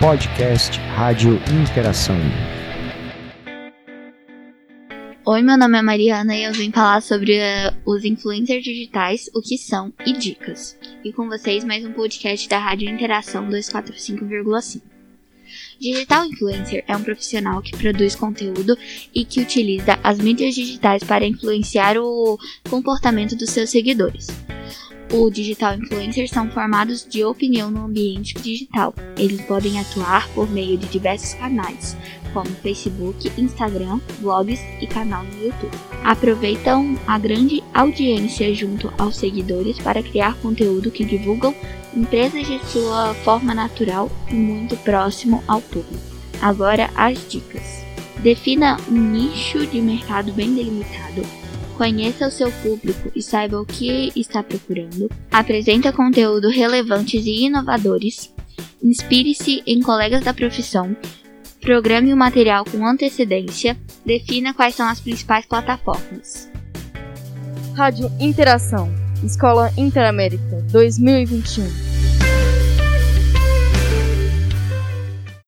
podcast Rádio Interação. Oi, meu nome é Mariana e eu vim falar sobre uh, os influencers digitais, o que são e dicas. E com vocês mais um podcast da Rádio Interação 245,5. Digital influencer é um profissional que produz conteúdo e que utiliza as mídias digitais para influenciar o comportamento dos seus seguidores. O digital influencer são formados de opinião no ambiente digital. Eles podem atuar por meio de diversos canais, como Facebook, Instagram, blogs e canal no YouTube. Aproveitam a grande audiência junto aos seguidores para criar conteúdo que divulgam empresas de sua forma natural e muito próximo ao público. Agora as dicas. Defina um nicho de mercado bem delimitado Conheça o seu público e saiba o que está procurando. Apresenta conteúdo relevantes e inovadores. Inspire-se em colegas da profissão. Programe o material com antecedência. Defina quais são as principais plataformas. Rádio Interação, Escola Interamérica 2021.